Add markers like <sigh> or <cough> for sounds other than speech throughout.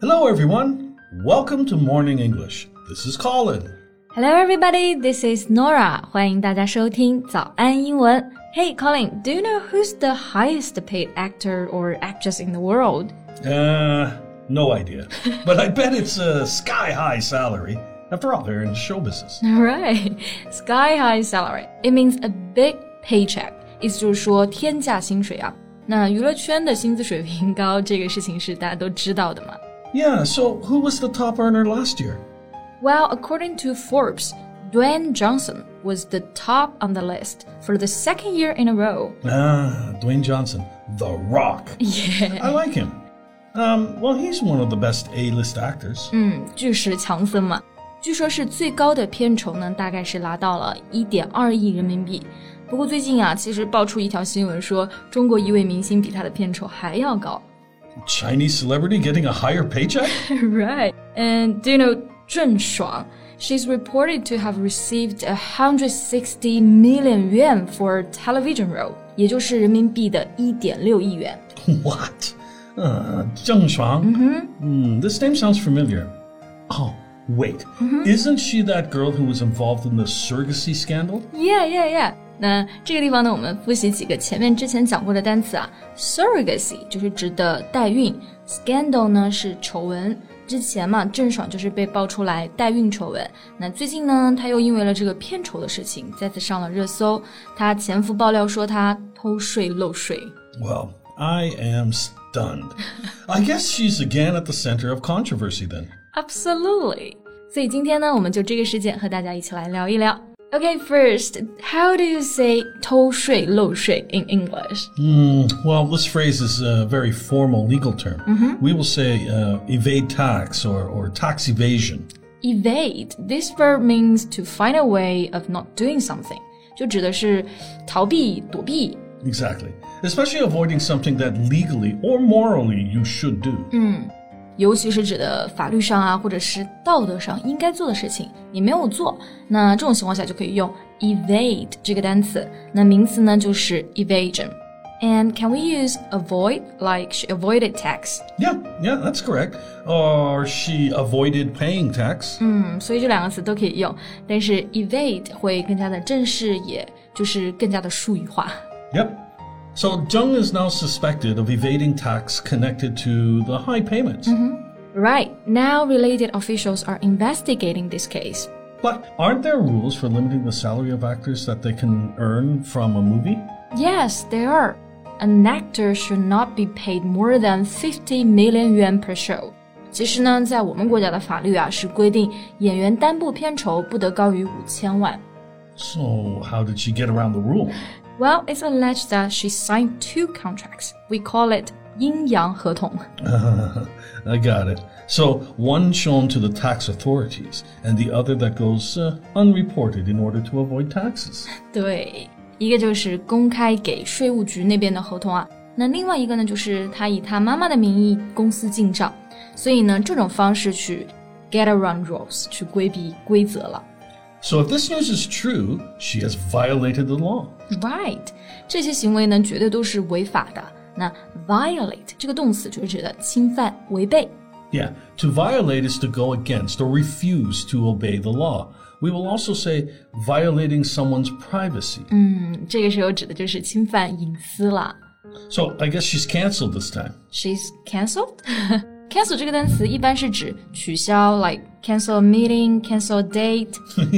Hello, everyone. Welcome to Morning English. This is Colin. Hello, everybody. This is Nora. 欢迎大家收听早安英文。Hey, Colin, do you know who's the highest paid actor or actress in the world? Uh, no idea. <laughs> but I bet it's a sky high salary. After all, they're in show business. All right, sky high salary. It means a big paycheck. 意思就是说天价薪水啊。那娱乐圈的薪资水平高，这个事情是大家都知道的嘛。Yeah, so who was the top earner last year? Well, according to Forbes, Dwayne Johnson was the top on the list for the second year in a row. Ah, Dwayne Johnson, The Rock. Yeah. I like him. Um, well, he's one of the best A-list actors. 嗯，巨石强森嘛，据说是最高的片酬呢，大概是拿到了一点二亿人民币。 不过最近啊，其实爆出一条新闻说，中国一位明星比他的片酬还要高。 Chinese celebrity getting a higher paycheck? <laughs> right. And do you know 郑爽? She's reported to have received 160 million yuan for a television role，也就是人民币的1.6亿元。 <laughs> What? Uh, Zheng Shuang? Mm-hmm. this name sounds familiar. Oh, wait. Isn't she that girl who was involved in the surrogacy scandal? Yeah, yeah, yeah. 那这个地方呢，我们复习几个前面之前讲过的单词啊。Surrogacy 就是指的代孕，scandal 呢是丑闻。之前嘛，郑爽就是被爆出来代孕丑闻。那最近呢，她又因为了这个片酬的事情，再次上了热搜。她前夫爆料说她偷税漏税。Well, I am stunned. I guess she's again at the center of controversy then. Absolutely. 所以今天呢，我们就这个事件和大家一起来聊一聊。Okay, first, how do you say 偷税漏税 in English? Hmm, well, this phrase is a very formal legal term. We will say uh, evade tax or, or tax evasion. Evade. This verb means to find a way of not doing something. 就指的是逃避、躲避。 Exactly. Especially avoiding something that legally or morally you should do. 尤其是指的法律上啊，或者是道德上应该做的事情，你没有做，那这种情况下就可以用 evade 这个单词。那名词呢就是 evasion。And can we use avoid like she avoided tax？ Yeah, yeah, that's correct. Or she avoided paying tax. 嗯，所以这两个词都可以用，但是 evade 会更加的正式，也就是更加的术语化。 Yep. So Zheng is now suspected of evading tax connected to the high payments. Mm-hmm. Right. Now, related officials are investigating this case. But aren't there rules for limiting the salary of actors that they can earn from a movie? Yes, there are. An actor should not be paid more than 50 million yuan per show. 其实呢，在我们国家的法律啊，是规定演员单部片酬不得高于五千万。So how did she get around the rule? Well, it's alleged that she signed two contracts. We call it 阴阳<laughs> 合同。 I got it. So one shown to the tax authorities, and the other that goes uh, unreported in order to avoid taxes. <laughs> 对，一个就是公开给税务局那边的合同啊，那另外一个呢，就是他以他妈妈的名义公司进账，所以呢，这种方式去 get around rules，去规避规则了。 So if this news is true, she has violated the law. Right，这些行为呢，绝对都是违法的。那 violate 这个动词就是指的侵犯、违背。 Yeah, to violate is to go against or refuse to obey the law. We will also say violating someone's privacy. 嗯，这个时候指的就是侵犯隐私啦。 So I guess she's canceled this time. She's cancelled. <laughs> cancel 这个单词一般是指取消，like cancel a meeting, cancel a date.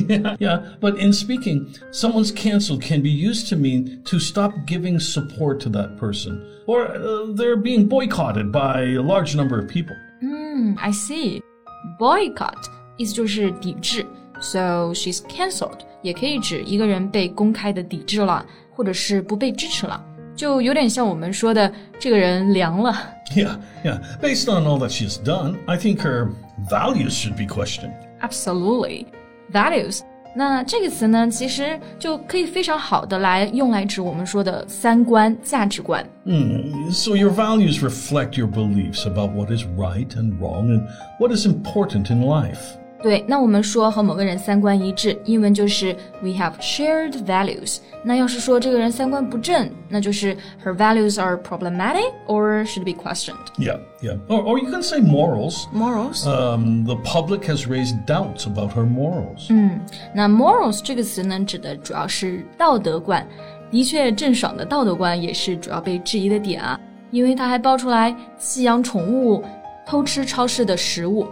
yeah, <laughs> yeah, but in speaking, someone's canceled can be used to mean to stop giving support to that person, or uh, they're being boycotted by a large number of people. I see. Boycott 意思就是抵制，so she's cancelled 也可以指一个人被公开的抵制了，或者是不被支持了， 就有点像我们说的这个人凉了。 Yeah, yeah. Based on all that she's done, I think her values should be questioned. Absolutely, values. 那这个词呢，其实就可以非常好的来用来指我们说的三观、价值观。 Hmm, So your values reflect your beliefs about what is right and wrong and what is important in life. 对，那我们说和某个人三观一致，英文就是 we have shared values。那要是说这个人三观不正，那就是 her values are problematic or should be questioned。 Yeah, yeah. Or, or you can say morals. Morals，、 Um, the public has raised doubts about her morals. 那 morals 这个词呢，指的主要是道德观。的确，郑爽的道德观也是主要被质疑的点啊，因为她还爆出来弃养宠物、偷吃超市的食物。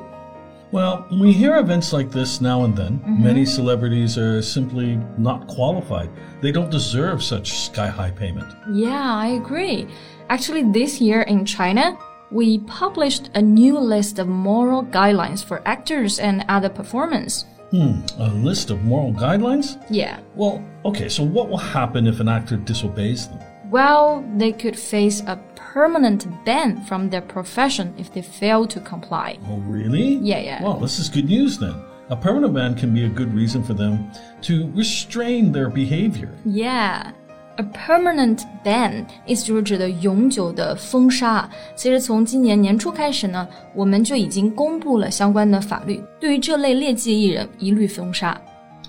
Well, we hear events like this now and then. Many celebrities are simply not qualified. They don't deserve such sky high payment. Yeah, I agree. Actually, this year in China, we published a new list of moral guidelines for actors and other performers. Hmm, a list of moral guidelines? Yeah. Well, okay, so what will happen if an actor disobeys them? Well, they could face a permanent ban from their profession if they fail to comply. Oh, really? Yeah, yeah. Well, this is good news then. A permanent ban can be a good reason for them to restrain their behavior. Yeah. A permanent ban 意思就是指的永久的封杀。其实从今年年初开始呢，我们就已经公布了相关的法律，对于这类劣迹艺人一律封杀。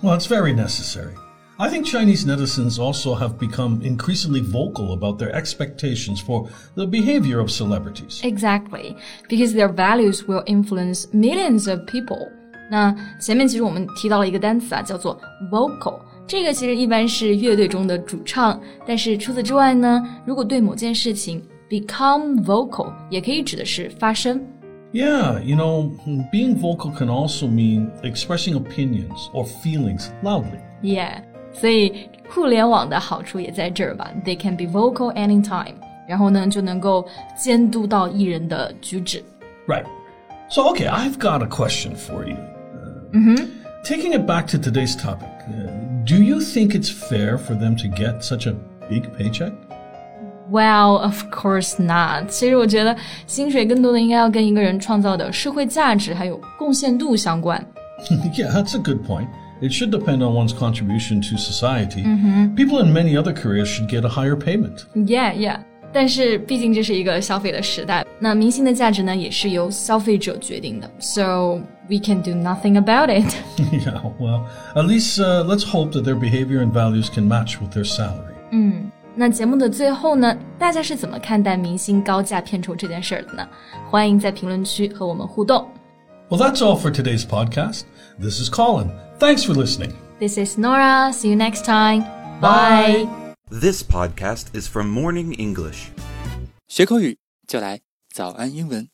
Well, it's very necessary. I think Chinese netizens also have become increasingly vocal about their expectations for the behavior of celebrities. Exactly, because their values will influence millions of people. 那前面其实我们提到了一个单词啊，叫做 vocal。这个其实一般是乐队中的主唱，但是除此之外呢，如果对某件事情 become vocal，也可以指的是发声。 Yeah, you know, being vocal can also mean expressing opinions or feelings loudly. Yeah， 所以互联网的好处也在这儿吧，they can be vocal anytime，然后呢就能够监督到艺人的举止。 Right. So, okay, I've got a question for you. Uh, Taking it back to today's topic, uh, do you think it's fair for them to get such a big paycheck? Well, of course not。其实我觉得薪水更多的应该要跟一个人创造的社会价值还有贡献度相关。 yeah, <laughs> that's a good point. It should depend on one's contribution to society. People in many other careers should get a higher payment. Yeah, yeah。但是毕竟这是一个消费的时代，那明星的价值呢也是由消费者决定的。So we can do nothing about it. <laughs> yeah, well, at least uh, let's hope that their behavior and values can match with their salary. 那节目的最后呢，大家是怎么看待明星高价片酬这件事儿的呢？欢迎在评论区和我们互动。 Well, that's all for today's podcast. This is Colin. Thanks for listening. This is Nora. See you next time. Bye. This podcast is from Morning English. 学口语就来早安英文。